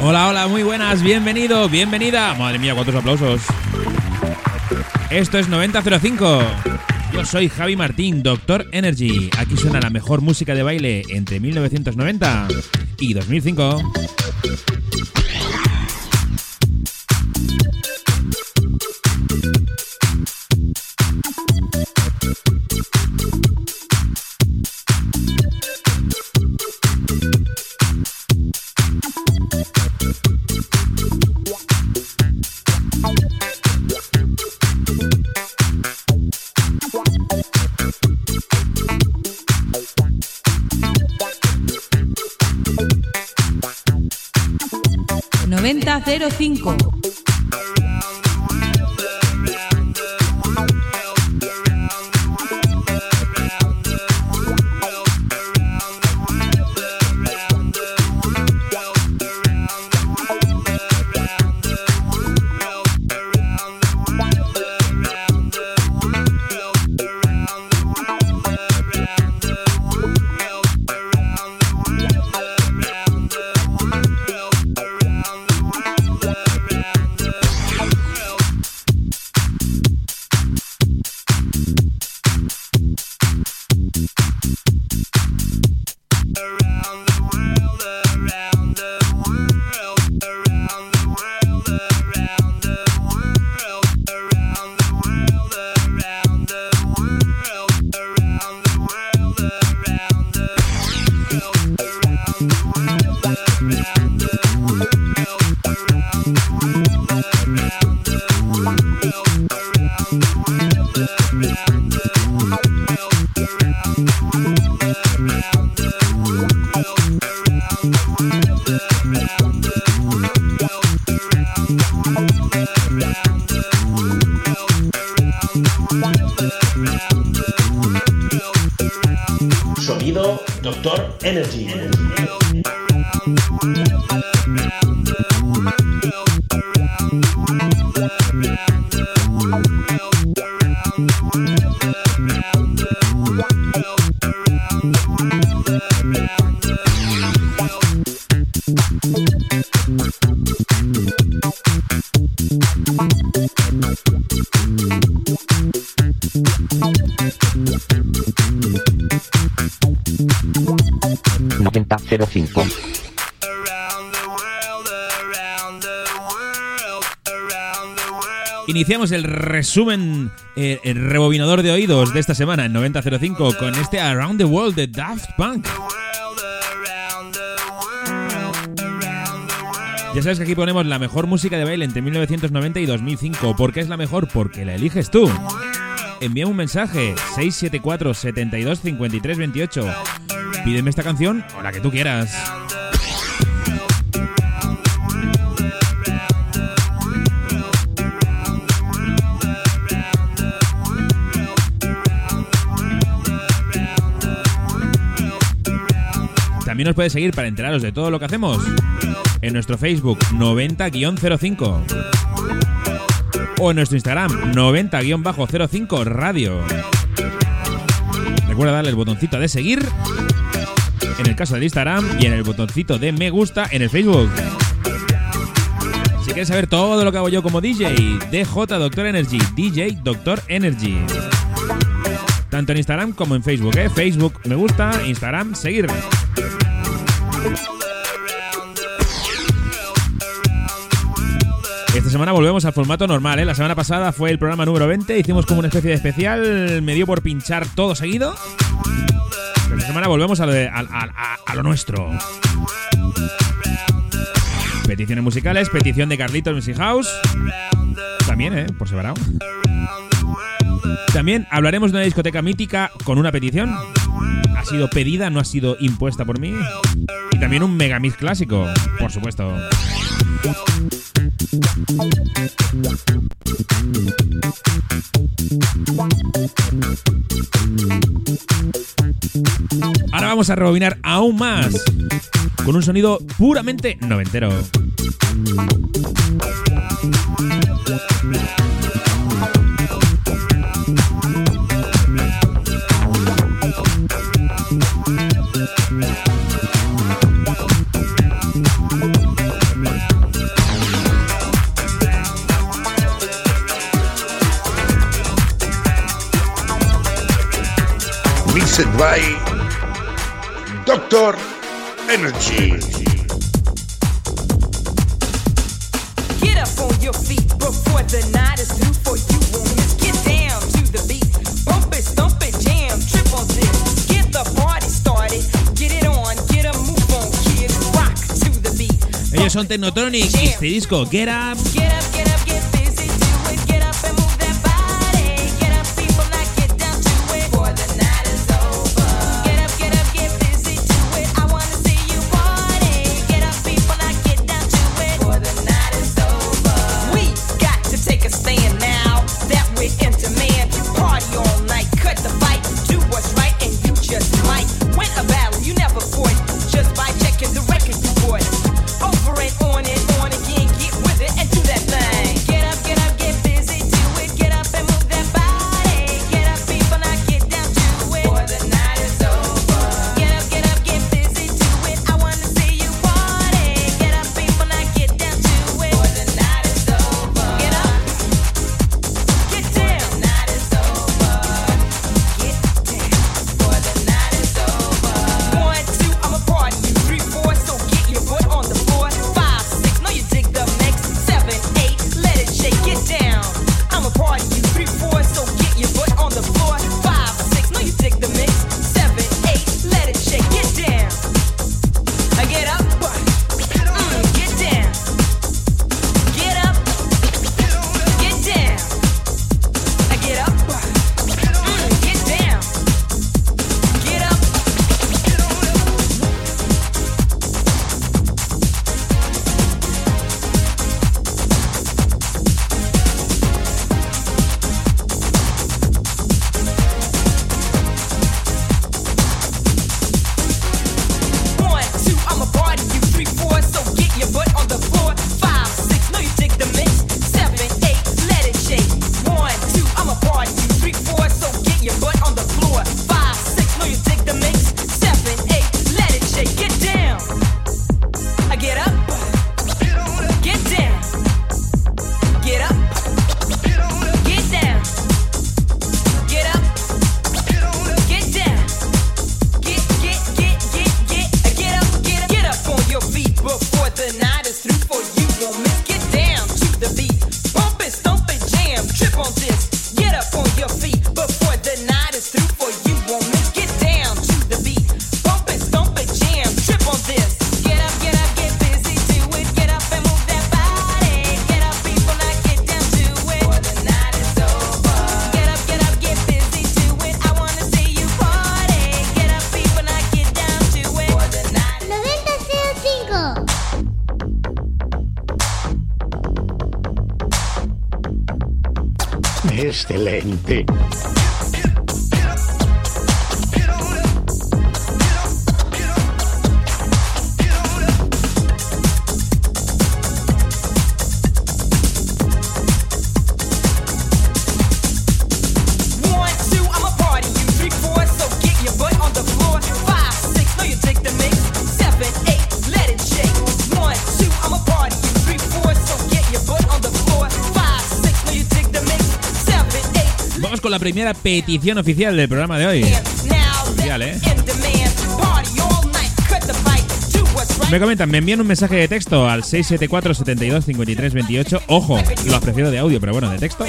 Hola, hola, muy buenas, bienvenido, bienvenida. Madre mía, cuántos aplausos. Esto es 9005. Yo soy Javi Martín, Doctor Energy. Aquí suena la mejor música de baile entre 1990 y 2005. 9005. Iniciamos el resumen, eh, el rebobinador de oídos de esta semana en 9005 con este Around the World de Daft Punk. Ya sabes que aquí ponemos la mejor música de baile entre 1990 y 2005. ¿Por qué es la mejor? Porque la eliges tú. Envíame un mensaje 674 72 53 28. Pídeme esta canción o la que tú quieras. También nos puedes seguir para enteraros de todo lo que hacemos en nuestro Facebook 90-05 o en nuestro Instagram 90-05 Radio. Recuerda darle el botoncito de seguir en el caso del Instagram y en el botoncito de me gusta en el Facebook. quieres saber todo lo que hago yo como DJ, DJ Doctor Energy, DJ Doctor Energy. Tanto en Instagram como en Facebook, ¿eh? Facebook me gusta, Instagram seguir. Esta semana volvemos al formato normal, ¿eh? La semana pasada fue el programa número 20, hicimos como una especie de especial, me dio por pinchar todo seguido. esta semana volvemos a lo, nuestro. Peticiones musicales, petición de Carlitos Music House. También, ¿eh? Por separado. También hablaremos de una discoteca mítica con una petición. Ha sido pedida, no ha sido impuesta por mí. Y también un megamix clásico, por supuesto. Ahora vamos a rebobinar aún más con un sonido puramente noventero. By Doctor Energy. Get up on your feet before the night is through for you miss. Get down to the beat. Bump it, stomp it, jam, trip on this. Get the party started. Get it on, get a move on, kids. Rock to the beat. Ellos son Technotronic y este disco. Get up, get up, Excelente. La primera petición oficial del programa de hoy. ¿eh? Me comentan, me envían un mensaje de texto al 674 72 53 28. Ojo, lo prefiero de audio, pero bueno, de texto.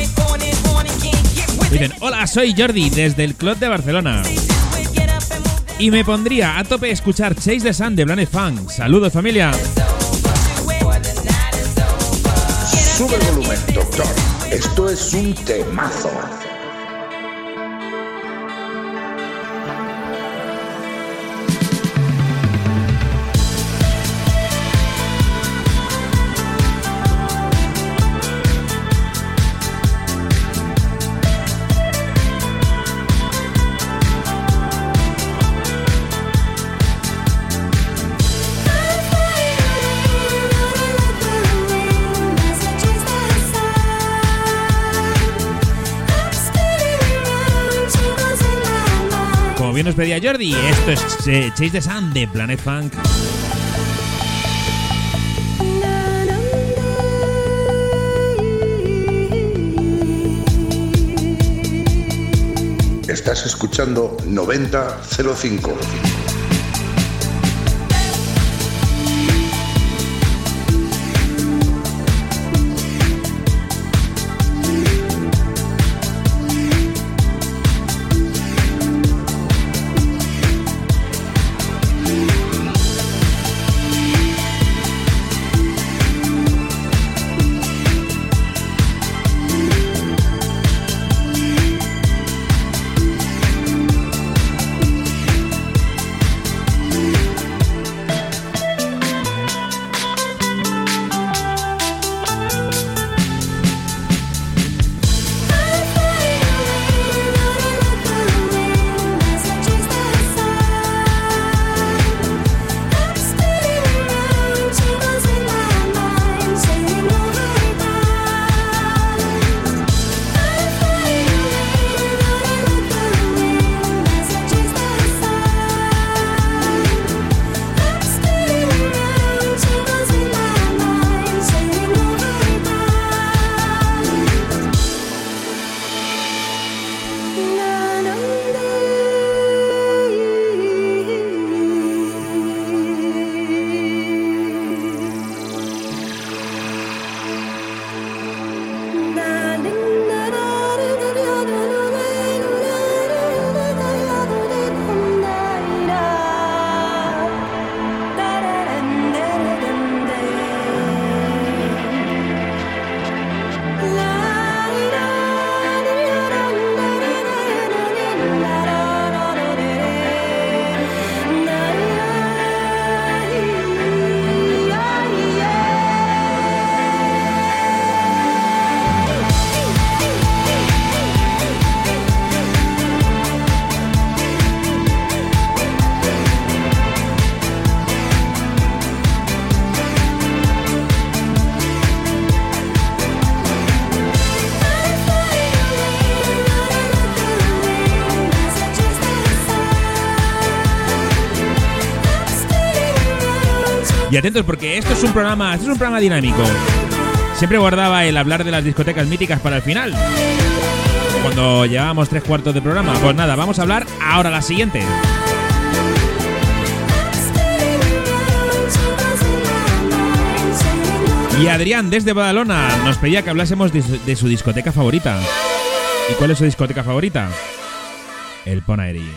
Dicen, hola, soy Jordi, desde el Club de Barcelona. Y me pondría a tope escuchar Chase the Sun de Planet Funk. Saludos, familia. Sube el volumen, doctor. Esto es un temazo. Pedía Jordi, esto es eh, Chase the Sun de Planet Funk. Estás escuchando 9005. Atentos porque esto es un programa, esto es un programa dinámico. Siempre guardaba el hablar de las discotecas míticas para el final. Cuando llevábamos tres cuartos de programa. Pues nada, vamos a hablar ahora la siguiente. Y Adrián, desde Badalona, nos pedía que hablásemos de su, de su discoteca favorita. ¿Y cuál es su discoteca favorita? El Ponaeri.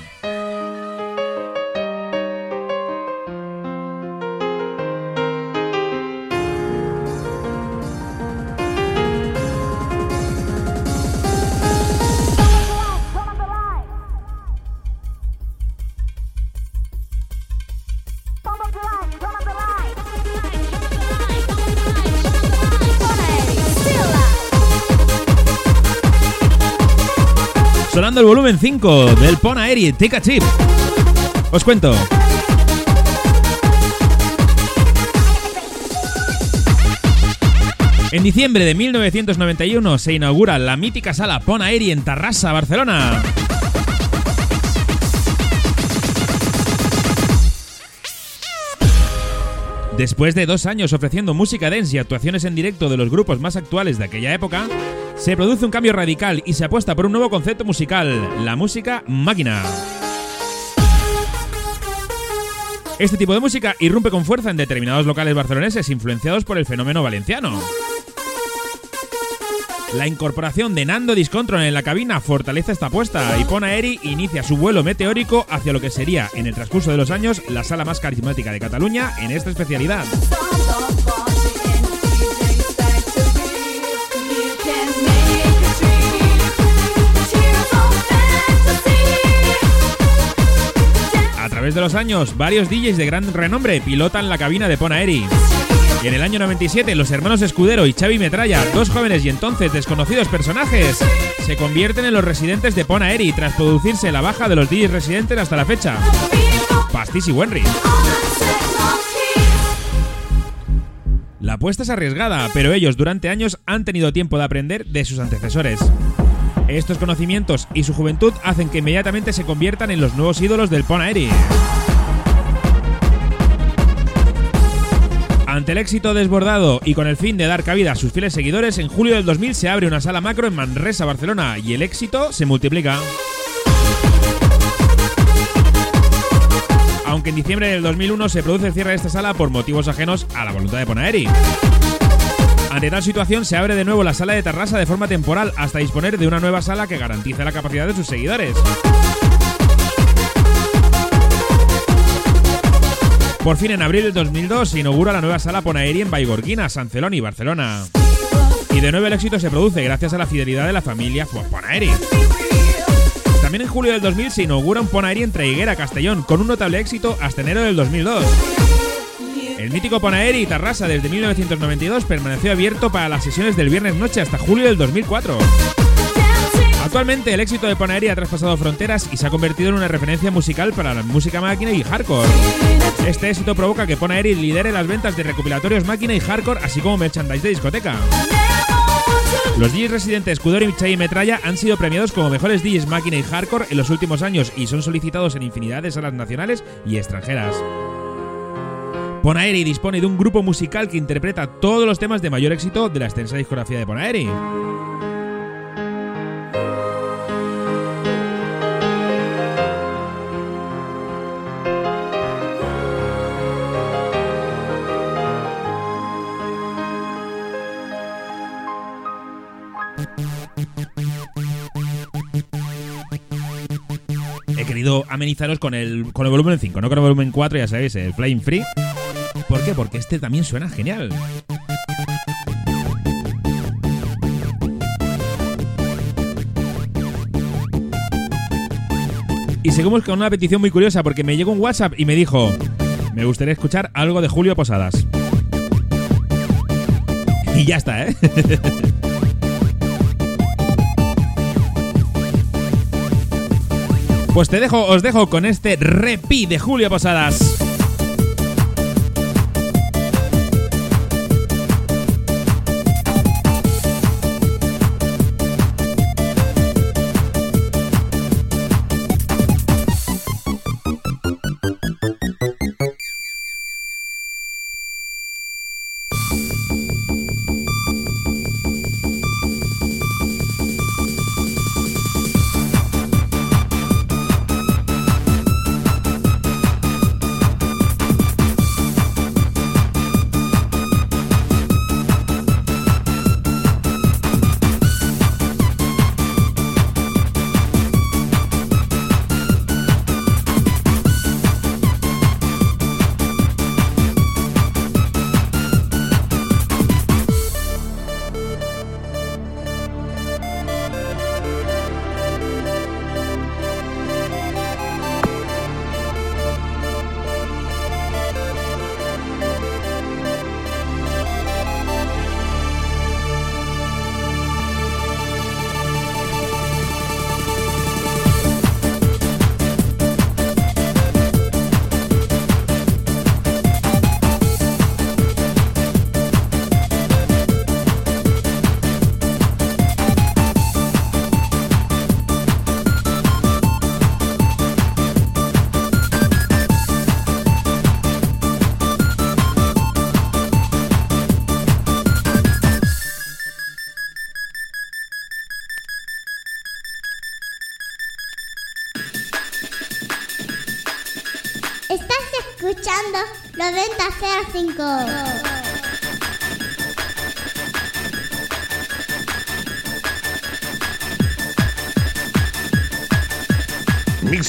Volumen 5 del Pona Eri Take. Os cuento. En diciembre de 1991 se inaugura la mítica sala Pona Eri en Tarrasa, Barcelona. Después de dos años ofreciendo música dance y actuaciones en directo de los grupos más actuales de aquella época, se produce un cambio radical y se apuesta por un nuevo concepto musical, la música máquina. Este tipo de música irrumpe con fuerza en determinados locales barceloneses influenciados por el fenómeno valenciano. La incorporación de Nando Discontrol en la cabina fortalece esta apuesta y Ponaeri inicia su vuelo meteórico hacia lo que sería, en el transcurso de los años, la sala más carismática de Cataluña en esta especialidad. Través de los años, varios DJs de gran renombre pilotan la cabina de Ponaeri. Y en el año 97, los hermanos Escudero y Xavi Metralla, dos jóvenes y entonces desconocidos personajes, se convierten en los residentes de Ponaeri tras producirse la baja de los DJs residentes hasta la fecha. Pastis y Wenry. La apuesta es arriesgada, pero ellos durante años han tenido tiempo de aprender de sus antecesores. Estos conocimientos y su juventud hacen que inmediatamente se conviertan en los nuevos ídolos del Ponaeri. Ante el éxito desbordado y con el fin de dar cabida a sus fieles seguidores, en julio del 2000 se abre una sala macro en Manresa, Barcelona, y el éxito se multiplica. Aunque en diciembre del 2001 se produce el cierre de esta sala por motivos ajenos a la voluntad de Ponaeri. Ante tal situación se abre de nuevo la sala de Terrassa de forma temporal hasta disponer de una nueva sala que garantice la capacidad de sus seguidores. Por fin, en abril del 2002 se inaugura la nueva sala Ponaeri en Baigorguina, San Celoni, Barcelona. Y de nuevo el éxito se produce gracias a la fidelidad de la familia Ponaeri. También en julio del 2000 se inaugura un Ponaeri en Traiguera, Castellón, con un notable éxito hasta enero del 2002. El mítico Ponaeri Tarrasa desde 1992 permaneció abierto para las sesiones del viernes noche hasta julio del 2004. Actualmente el éxito de Ponaeri ha traspasado fronteras y se ha convertido en una referencia musical para la música máquina y hardcore. Este éxito provoca que Ponaeri lidere las ventas de recopilatorios máquina y hardcore, así como merchandise de discoteca. Los DJs residentes Escudero y Metralla han sido premiados como mejores DJs máquina y hardcore en los últimos años y son solicitados en infinidad de salas nacionales y extranjeras. Ponaeri dispone de un grupo musical que interpreta todos los temas de mayor éxito de la extensa discografía de Ponaeri. He querido amenizaros con el, con el volumen 5, no con el volumen 4, ya sabéis, el Flying Free. ¿Por qué? Porque este también suena genial. Y seguimos con una petición muy curiosa porque me llegó un WhatsApp y me dijo, me gustaría escuchar algo de Julio Posadas. Y ya está, ¿eh? Pues te dejo, os dejo con este repi de Julio Posadas.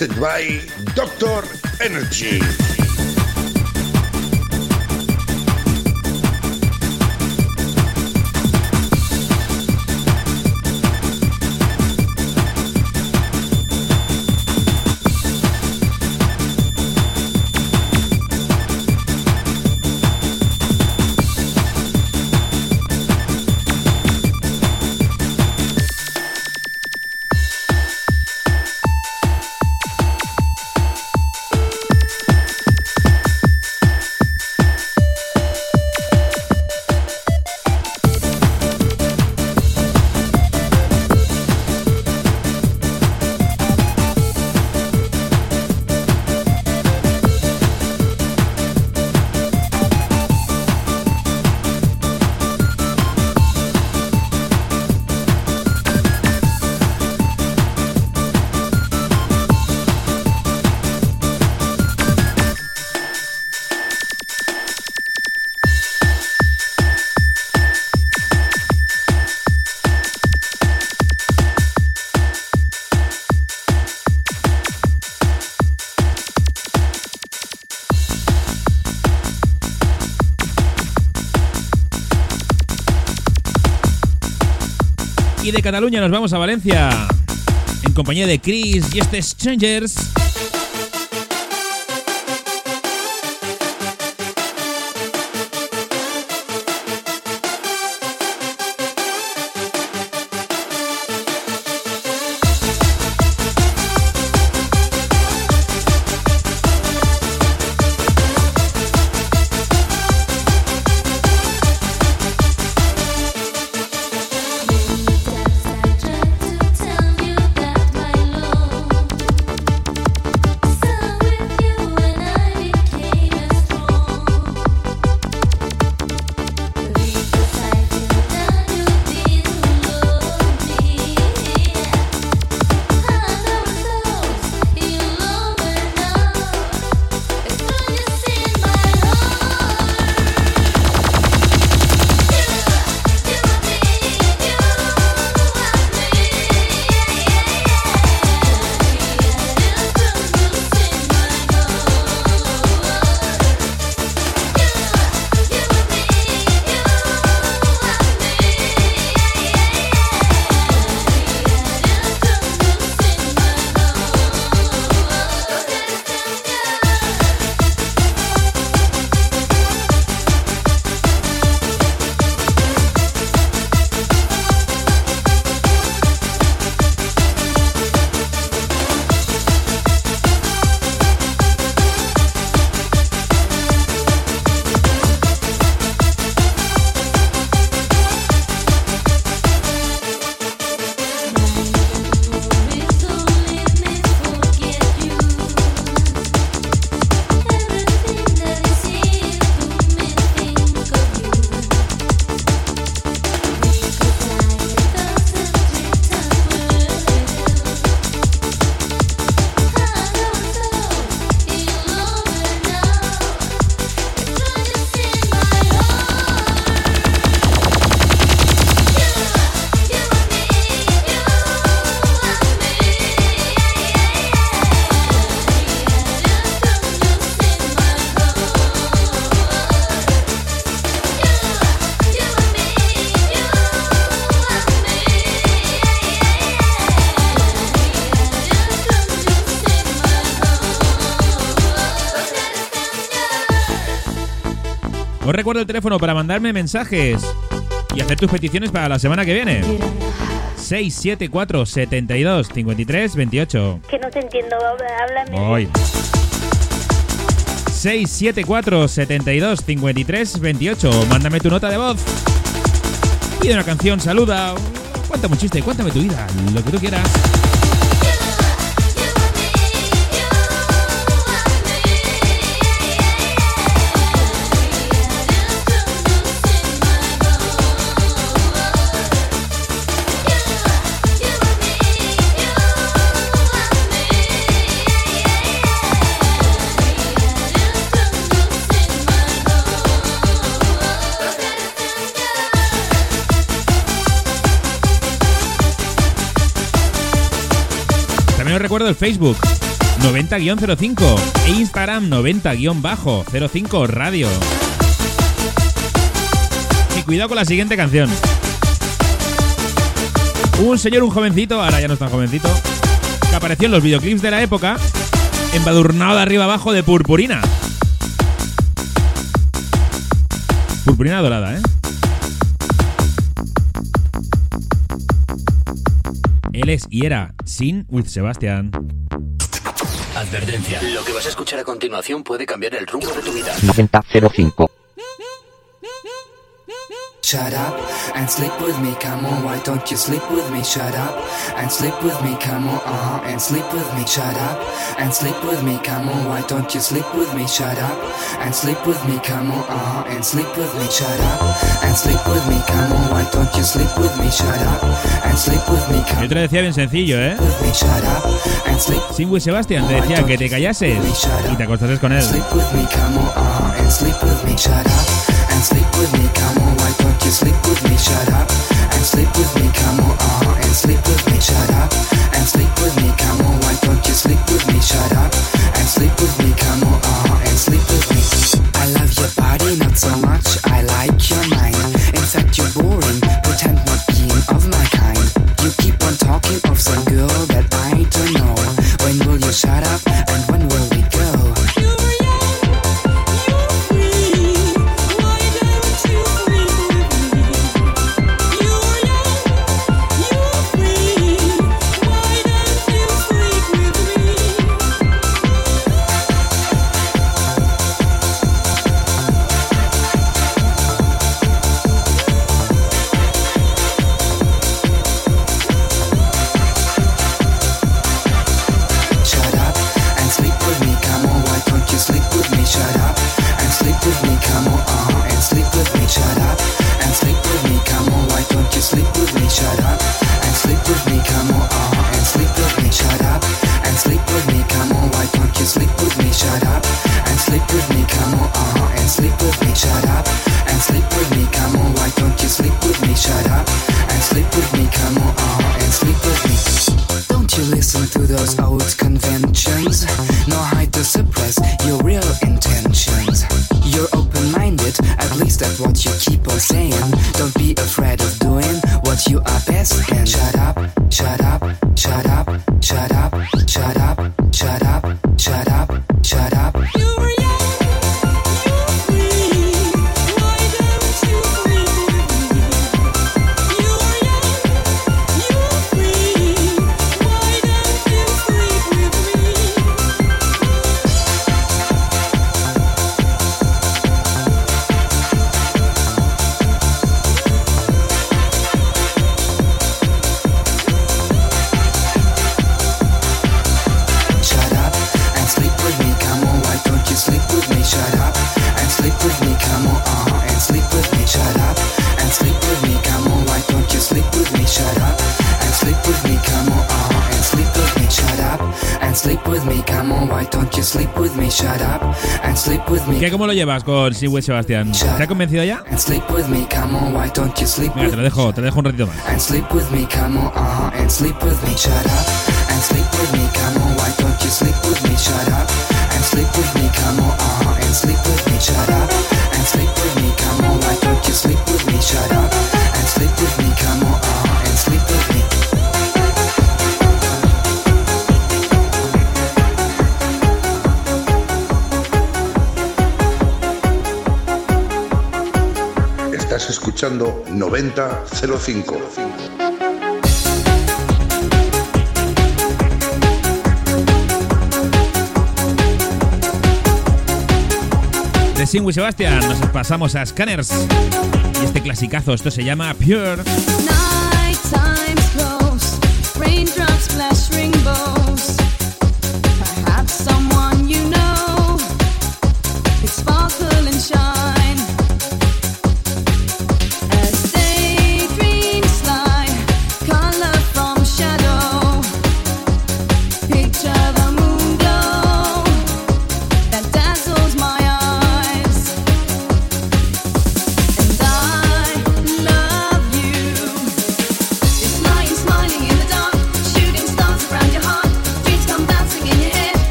Mixed by Doctor Energy. De Cataluña nos vamos a Valencia. En compañía de Chris y este Strangers. Os recuerdo el teléfono para mandarme mensajes y hacer tus peticiones para la semana que viene. 674 72 53 28. Que no te entiendo, háblame. Voy. 674 72 53 28. Mándame tu nota de voz. Pide una canción, saluda. Cuéntame un chiste, cuéntame tu vida, lo que tú quieras. Recuerdo el Facebook 90-05 e Instagram 90-05 Radio. Y cuidado con la siguiente canción. Un señor, un jovencito, ahora ya no es tan jovencito, que apareció en los videoclips de la época, embadurnado de arriba abajo de purpurina. Purpurina dorada, ¿eh? Él es y era Sin with Sebastian. Advertencia. Lo que vas a escuchar a continuación puede cambiar el rumbo de tu vida. 9005. Shut up and sleep with me, come on, why don't you sleep with me? Shut up and sleep with me, come on, uh-huh, and sleep with me. Shut up and sleep with me, come on, why don't you sleep with me? Shut up and sleep with me, come on, uh-huh, and sleep with me. Shut up and sleep with me, come on, why don't you sleep with me? Shut up and sleep with me, come on. Yo te lo decía bien sencillo, ¿eh? Sleep with me. Come on, uh, and sleep with me, shut up and sleep Sin with Sebastian te decía que te callases y te acostases con él. You sleep with me? Shut up and sleep with me, come on, and sleep with me. Shut up and sleep with me, come on. Why don't you sleep with me? Shut up and sleep with me, come on, and sleep with me. I love your body, not so much. I like your mind. In fact, you're boring. Cómo lo llevas con Sin with Sebastian? ¿Te ha convencido ya? And sleep with me, come on. Why don't you sleep Mira, with te lo dejo, te lo dejo un ratito más. 9005. De Sin with Sebastian nos pasamos a Scanners. Y este clasicazo, esto se llama Pure. Night time's close, raindrops splash rainbows.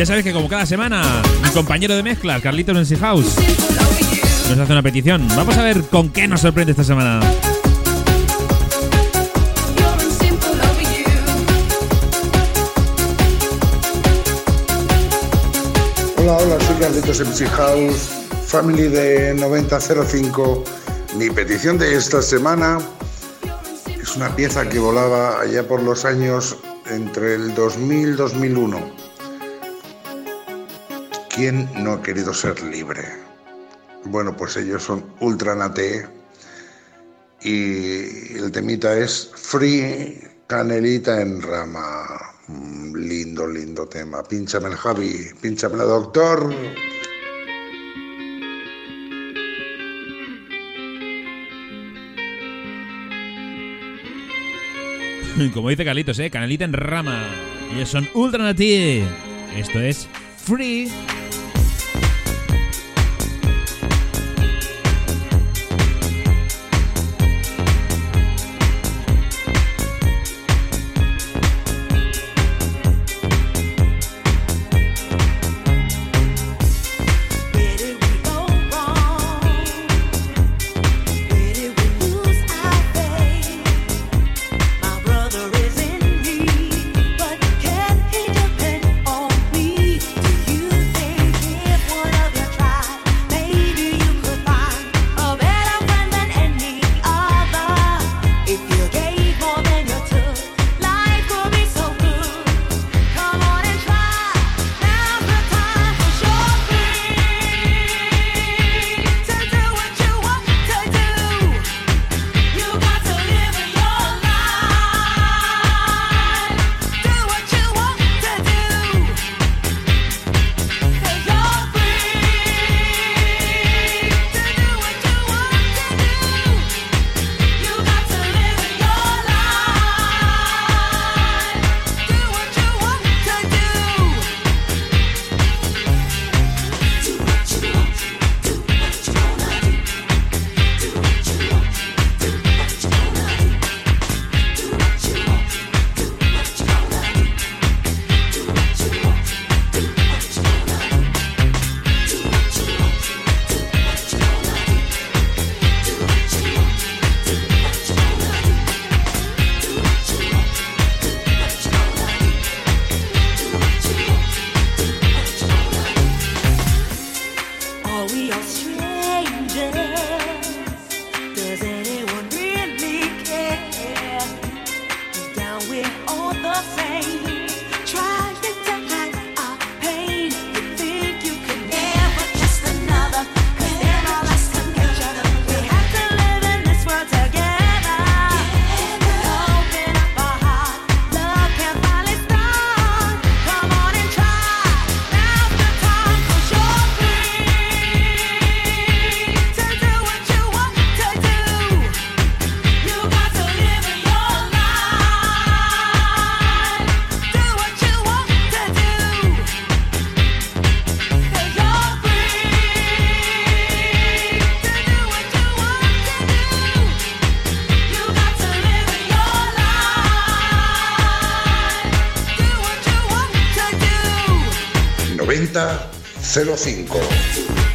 Ya sabes que como cada semana, mi compañero de mezcla, Carlitos Nancy House, nos hace una petición. Vamos a ver con qué nos sorprende esta semana. Hola, hola, soy Carlitos MC House, family de 9005. Mi petición de esta semana es una pieza que volaba allá por los años entre el 2000 y 2001 no ha querido ser libre? Bueno, pues ellos son ultranate y el temita es Free Canelita en Rama. Mm, lindo, lindo tema. Pínchame el Javi, pínchame el doctor. Como dice Carlitos, ¿eh? Canelita en Rama. Ellos son ultranate. Esto es free 3005.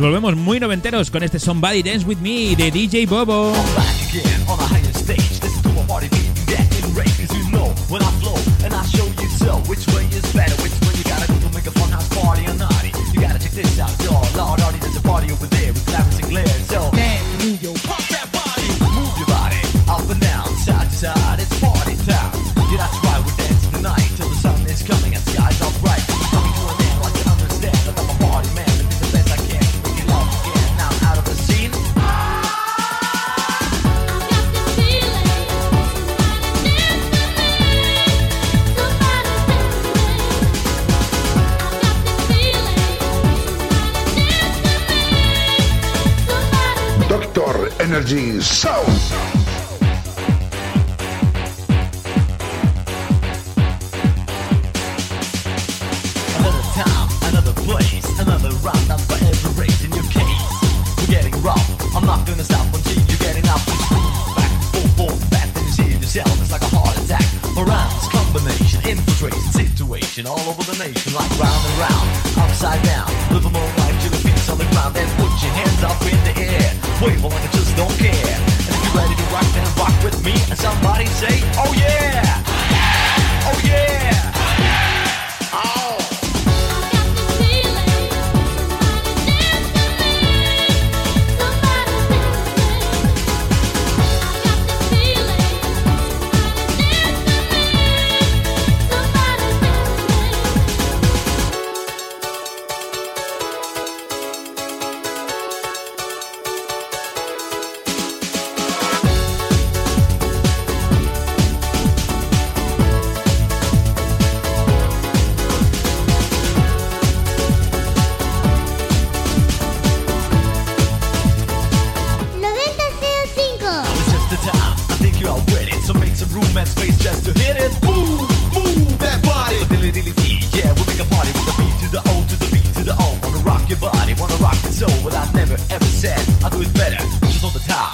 volvemos muy noventeros con este Somebody Dance With Me de DJ Bobo. I'll do it better. The.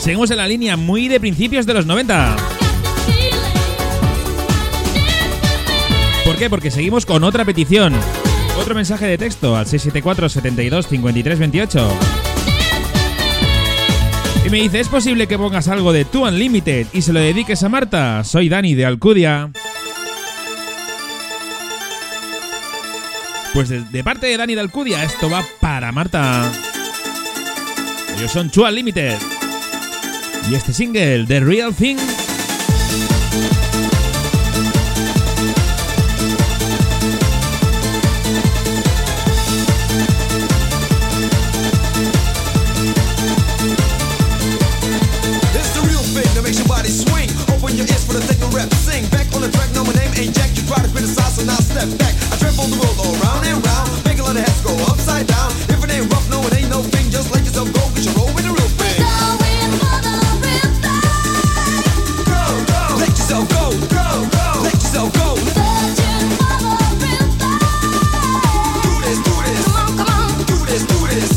Seguimos en la línea muy de principios de los 90. qué? Porque seguimos con otra petición. Otro mensaje de texto al 674 72 53 Y me dice, ¿es posible que pongas algo de Tu Unlimited y se lo dediques a Marta? Soy Dani de Alcudia. Pues de, de parte de Dani de Alcudia, esto va para Marta. Ellos son Tu Unlimited. Y este single, The Real Thing. step back. I trample the world all round and round. Make a lot of heads go upside down. If it ain't rough, no, it ain't no thing. Just let yourself go, cause you're rolling a real thing. Going for the real thing. Go, go. Let yourself go, go, go. Let yourself go. Searching for the real thing. Do this, do this. Come on, come on. Do this, do this.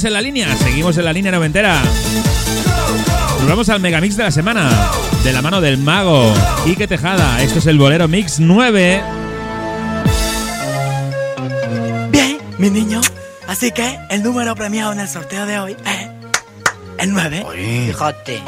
seguimos en la línea, seguimos en la línea noventera. Nos vamos al megamix de la semana, de la mano del mago Ike Tejada. Esto es el bolero Mix 9. Bien, mis niños, así que el número premiado en el sorteo de hoy es el 9. Oye. Fíjate.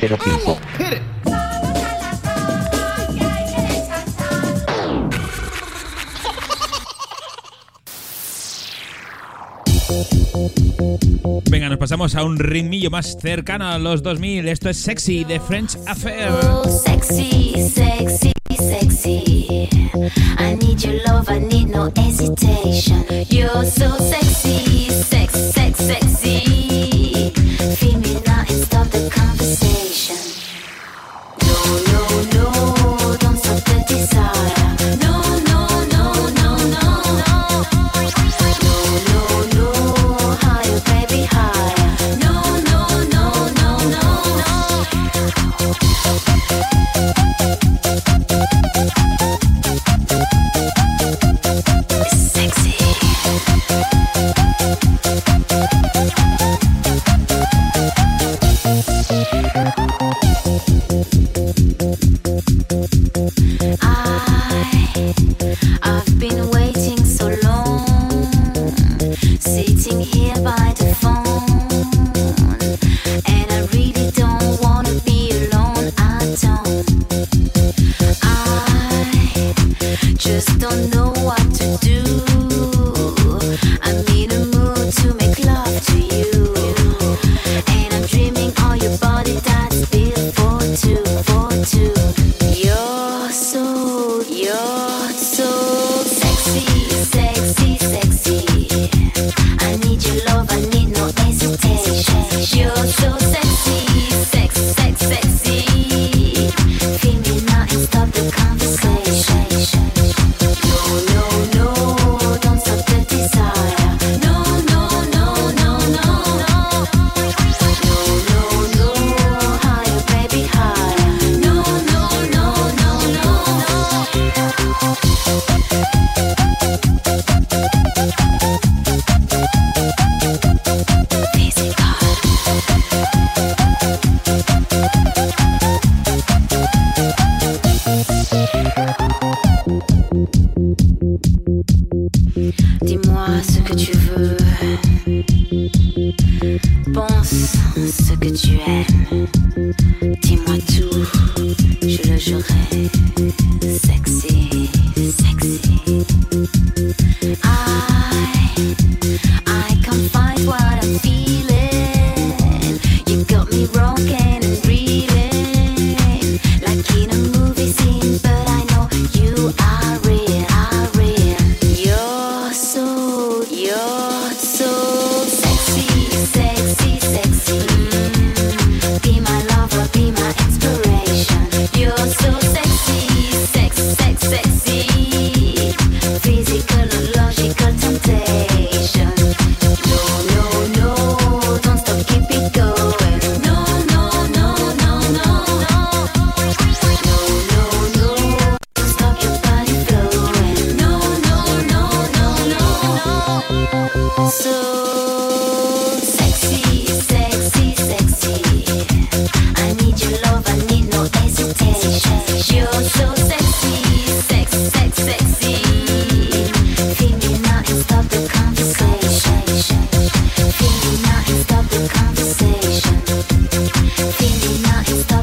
05. Venga, nos pasamos a un ritmillo más cercano a los 2000. Esto es Sexy de French Affair. Oh, sexy, sexy, sexy. I need your love, I need no hesitation. You're so sexy, sex, sex, sexy.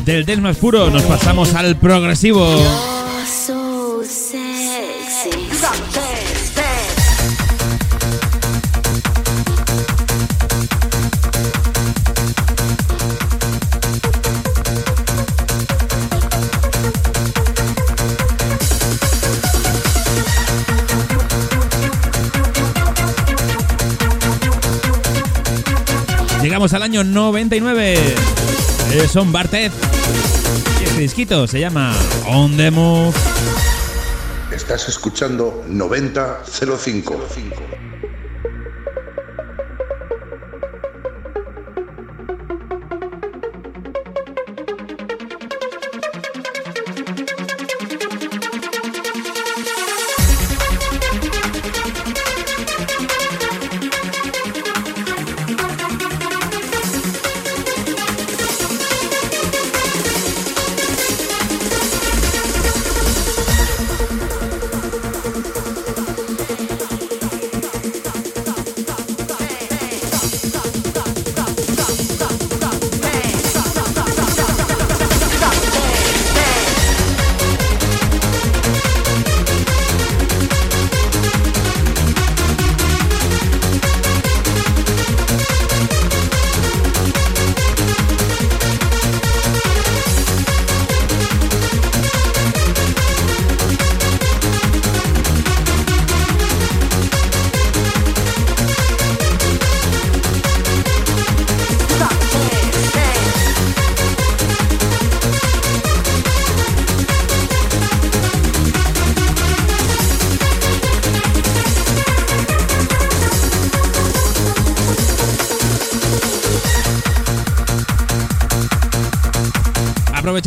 Del dance más puro nos pasamos al progresivo. Llegamos al año 99. Eh, son Bartet y este disquito se llama On The Move. Estás escuchando 9005.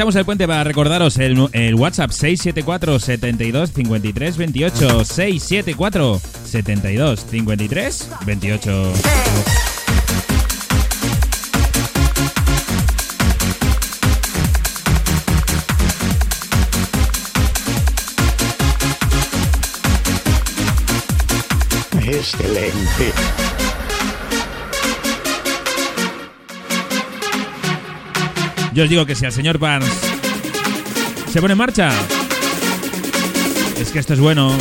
Aprovechamos el puente para recordaros el, el WhatsApp 674 72 53 28 674 72 53 28. Excelente. Yo os digo que si al señor Barnes se pone en marcha, es que esto es bueno.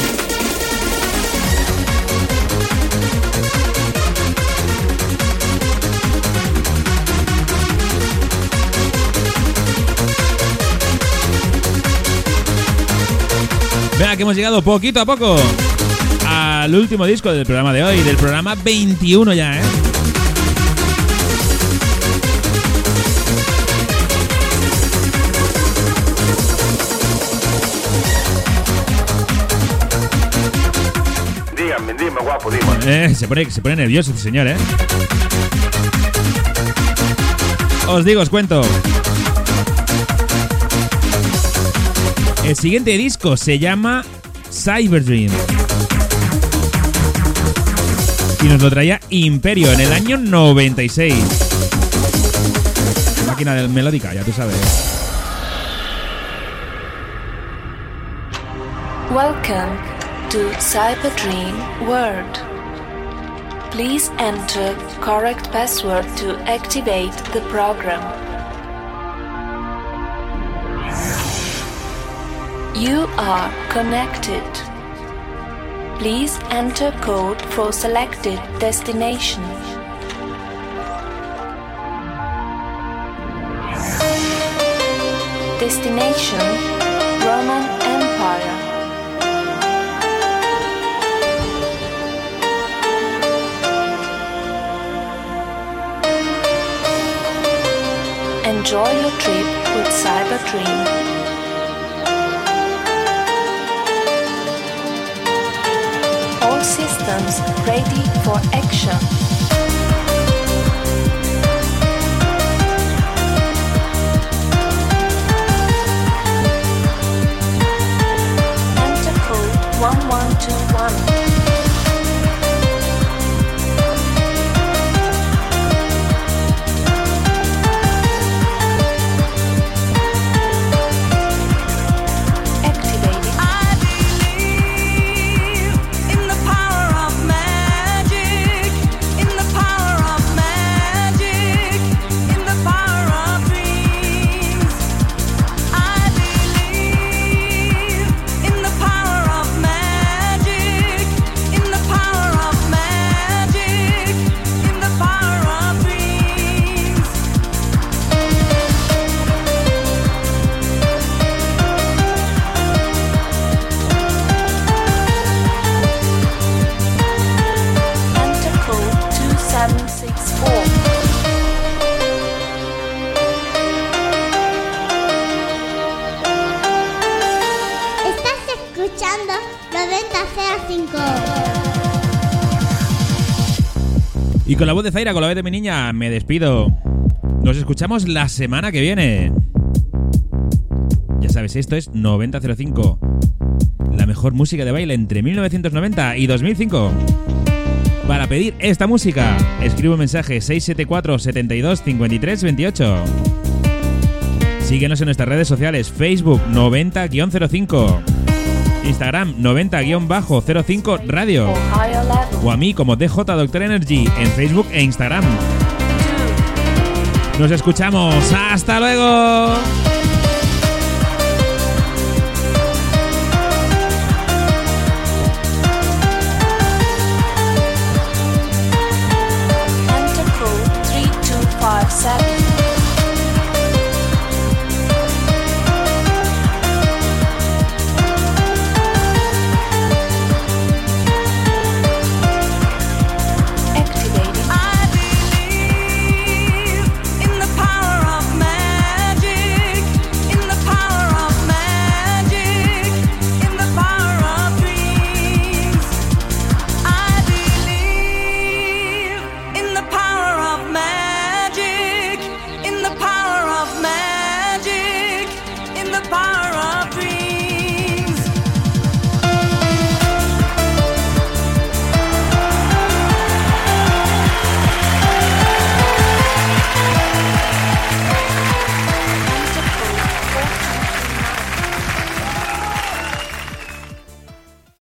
Vea que hemos llegado poquito a poco al último disco del programa de hoy, del programa 21 ya, ¿eh? Eh, se, pone, se pone nervioso este señor, ¿eh? Os digo, os cuento. El siguiente disco se llama Cyberdream. Y nos lo traía Imperio en el año 96. Máquina del melódica, ya tú sabes. Welcome to Cyberdream World. Please enter correct password to activate the program. You are connected. Please enter code for selected destination. Destination Roman Empire. Enjoy your trip with Cyberdream. All systems ready for action. Escuchando 9005. Y con la voz de Zaira, con la voz de mi niña, me despido. Nos escuchamos la semana que viene. Ya sabes, esto es 9005. La mejor música de baile entre 1990 y 2005. Para pedir esta música, escribe un mensaje 674 72 53 28. Síguenos en nuestras redes sociales, Facebook 90-05, Instagram 90-05 Radio o a mí como DJ Doctor Energy en Facebook e Instagram. Nos escuchamos. ¡Hasta luego!